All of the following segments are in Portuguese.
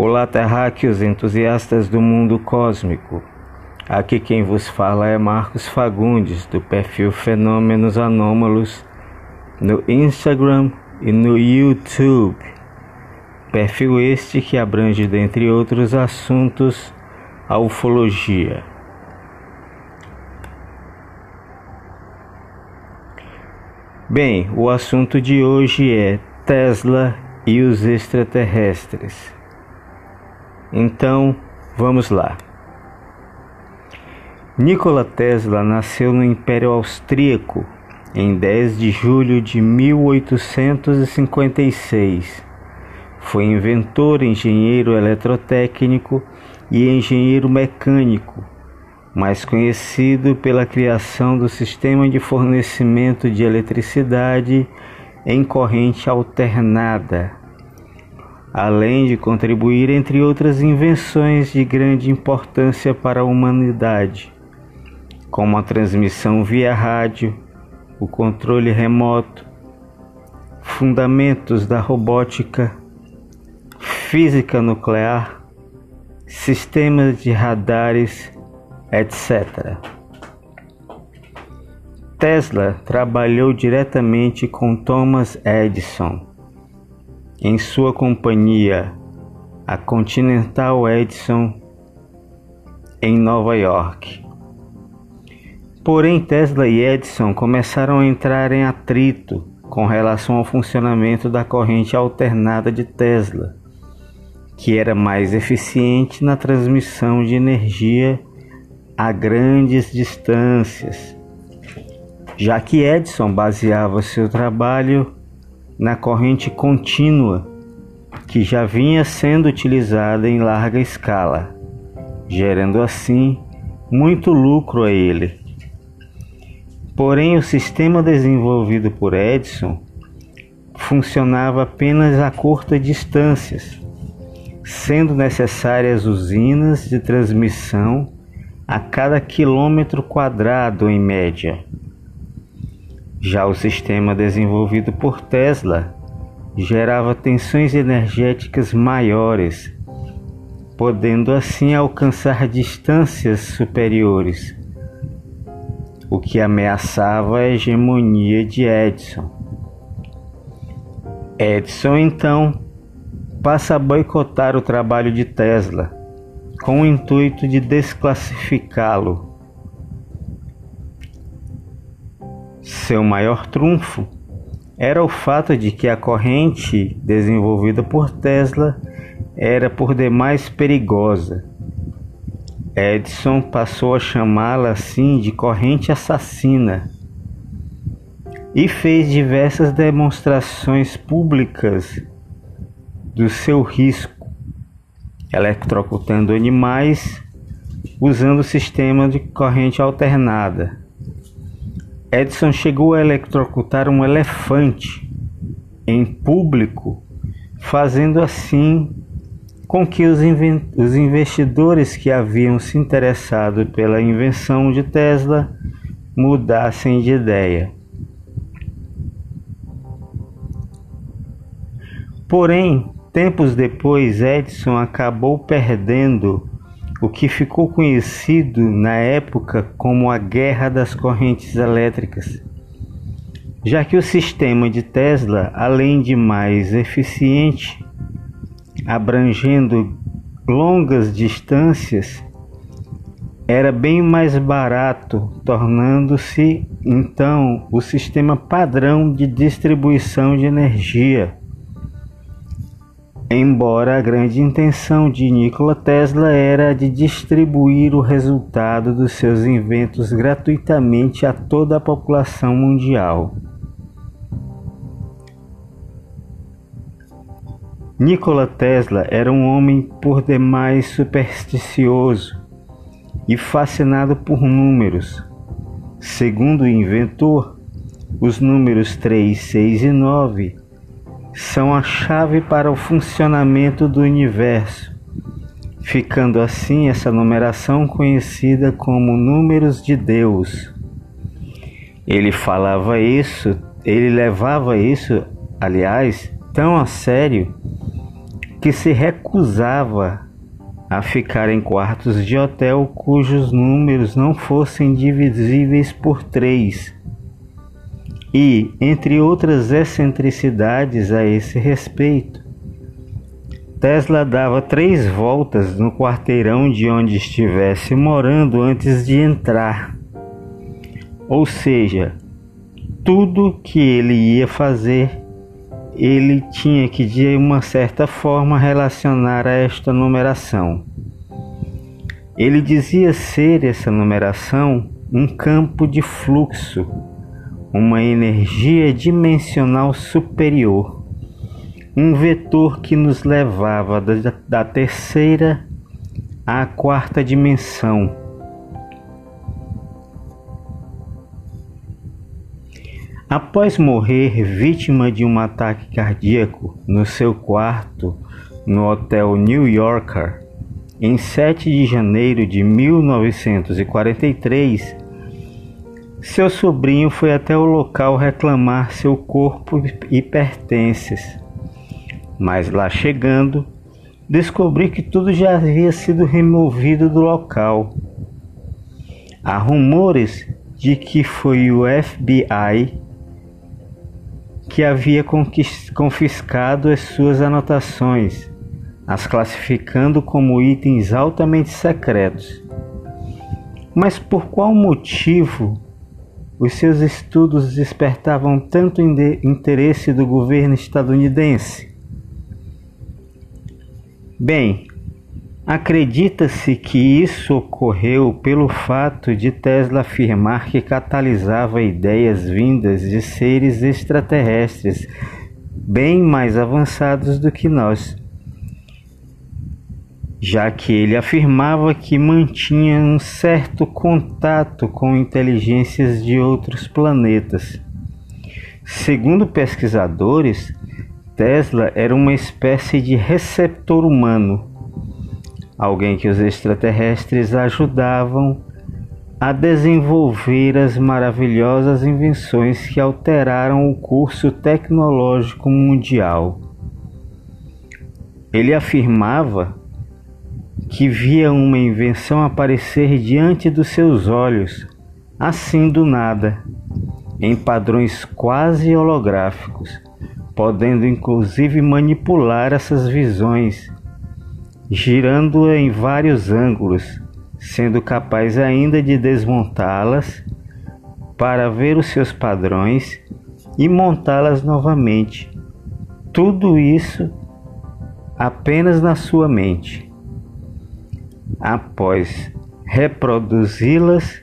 Olá, terráqueos entusiastas do mundo cósmico. Aqui quem vos fala é Marcos Fagundes, do perfil Fenômenos Anômalos, no Instagram e no YouTube. Perfil este que abrange, dentre outros assuntos, a ufologia. Bem, o assunto de hoje é Tesla e os extraterrestres. Então, vamos lá. Nikola Tesla nasceu no Império Austríaco em 10 de julho de 1856. Foi inventor, engenheiro eletrotécnico e engenheiro mecânico, mais conhecido pela criação do sistema de fornecimento de eletricidade em corrente alternada além de contribuir entre outras invenções de grande importância para a humanidade, como a transmissão via rádio, o controle remoto, fundamentos da robótica, física nuclear, sistemas de radares, etc. Tesla trabalhou diretamente com Thomas Edison em sua companhia a Continental Edison em Nova York. Porém, Tesla e Edison começaram a entrar em atrito com relação ao funcionamento da corrente alternada de Tesla, que era mais eficiente na transmissão de energia a grandes distâncias, já que Edison baseava seu trabalho na corrente contínua que já vinha sendo utilizada em larga escala, gerando assim muito lucro a ele. Porém, o sistema desenvolvido por Edison funcionava apenas a curtas distâncias, sendo necessárias usinas de transmissão a cada quilômetro quadrado em média. Já o sistema desenvolvido por Tesla gerava tensões energéticas maiores, podendo assim alcançar distâncias superiores, o que ameaçava a hegemonia de Edison. Edison então passa a boicotar o trabalho de Tesla, com o intuito de desclassificá-lo Seu maior trunfo era o fato de que a corrente desenvolvida por Tesla era por demais perigosa. Edison passou a chamá-la assim de corrente assassina e fez diversas demonstrações públicas do seu risco, eletrocutando animais usando o sistema de corrente alternada. Edison chegou a eletrocutar um elefante em público, fazendo assim com que os, os, investidores que haviam se interessado pela invenção de Tesla mudassem de ideia. Porém, tempos depois, Edison acabou perdendo o que ficou conhecido na época como a Guerra das Correntes Elétricas, já que o sistema de Tesla, além de mais eficiente, abrangendo longas distâncias, era bem mais barato, tornando-se então o sistema padrão de distribuição de energia Embora a grande intenção de Nikola Tesla era de distribuir o resultado dos seus inventos gratuitamente a toda a população mundial. Nikola Tesla era um homem por demais supersticioso e fascinado por números. Segundo o inventor, os números 3, 6 e 9 são a chave para o funcionamento do universo, ficando assim essa numeração conhecida como números de Deus. Ele falava isso, ele levava isso, aliás, tão a sério que se recusava a ficar em quartos de hotel cujos números não fossem divisíveis por três. E, entre outras excentricidades a esse respeito, Tesla dava três voltas no quarteirão de onde estivesse morando antes de entrar. Ou seja, tudo que ele ia fazer, ele tinha que de uma certa forma relacionar a esta numeração. Ele dizia ser essa numeração um campo de fluxo, uma energia dimensional superior um vetor que nos levava da, terceira à quarta dimensão. Após morrer vítima de um ataque cardíaco no seu quarto no Hotel New Yorker, em 7 de janeiro de 1943, seu sobrinho foi até o local reclamar seu corpo e pertences mas lá chegando, descobri que tudo já havia sido removido do local. Há rumores de que foi o FBI que havia confiscado as suas anotações, as classificando como itens altamente secretos. Mas por qual motivo os seus estudos despertavam tanto interesse do governo estadunidense? Bem, acredita-se que isso ocorreu pelo fato de Tesla afirmar que catalisava ideias vindas de seres extraterrestres bem mais avançados do que nós, já que ele afirmava que mantinha um certo contato com inteligências de outros planetas. Segundo pesquisadores, Tesla era uma espécie de receptor humano, alguém que os extraterrestres ajudavam a desenvolver as maravilhosas invenções que alteraram o curso tecnológico mundial. Ele afirmava que via uma invenção aparecer diante dos seus olhos, assim do nada, em padrões quase holográficos podendo inclusive manipular essas visões, girando em vários ângulos, sendo capaz ainda de desmontá-las para ver os seus padrões e montá-las novamente. Tudo isso apenas na sua mente. Após reproduzi-las,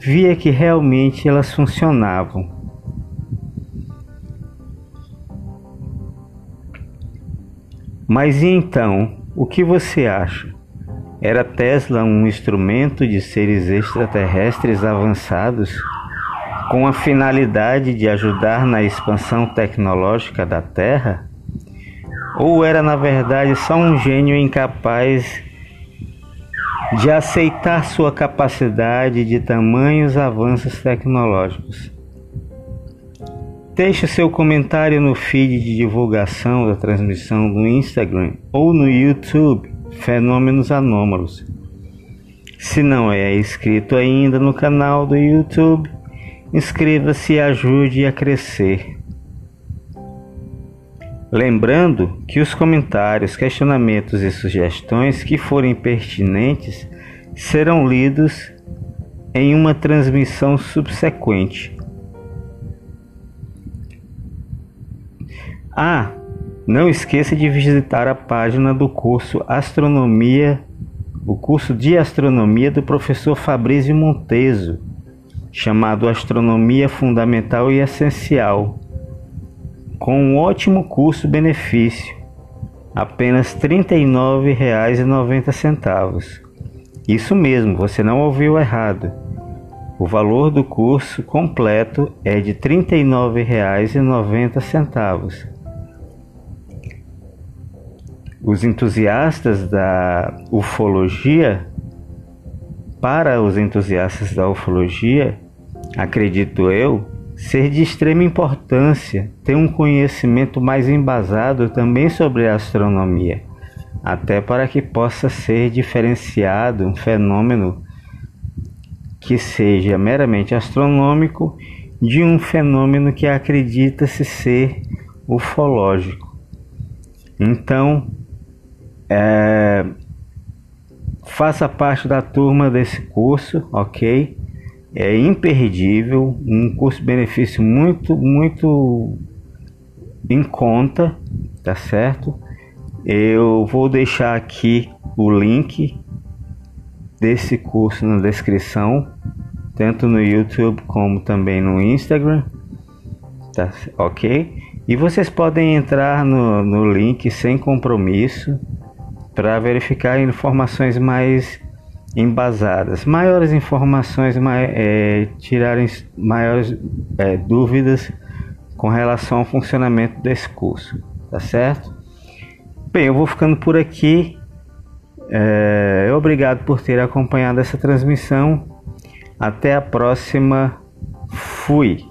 via que realmente elas funcionavam Mas e então, o que você acha? Era Tesla um instrumento de seres extraterrestres avançados com a finalidade de ajudar na expansão tecnológica da Terra? Ou era na verdade só um gênio incapaz de aceitar sua capacidade de tamanhos avanços tecnológicos? Deixe seu comentário no feed de divulgação da transmissão no Instagram ou no YouTube Fenômenos Anômalos. Se não é inscrito ainda no canal do YouTube, inscreva-se e ajude a crescer. Lembrando que os comentários, questionamentos e sugestões que forem pertinentes serão lidos em uma transmissão subsequente. Ah, não esqueça de visitar a página do curso Astronomia, o curso de Astronomia do professor Fabrício Monteso, chamado Astronomia Fundamental e Essencial, com um ótimo custo-benefício, apenas R$ 39,90. Isso mesmo, você não ouviu errado. O valor do curso completo é de R$ 39,90 os entusiastas da ufologia, para os entusiastas da ufologia, acredito eu, ser de extrema importância ter um conhecimento mais embasado também sobre a astronomia. até para que possa ser diferenciado um fenômeno que seja meramente astronômico de um fenômeno que acredita-se ser ufológico. Então, é, faça parte da turma desse curso, ok? É imperdível, um custo-benefício muito, muito em conta, tá certo? Eu vou deixar aqui o link desse curso na descrição, tanto no YouTube como também no Instagram, tá ok? E vocês podem entrar no, no link sem compromisso para verificar informações mais embasadas, maiores informações, é, tirarem maiores é, dúvidas com relação ao funcionamento desse curso, tá certo? Bem, eu vou ficando por aqui. É, obrigado por ter acompanhado essa transmissão. Até a próxima. Fui.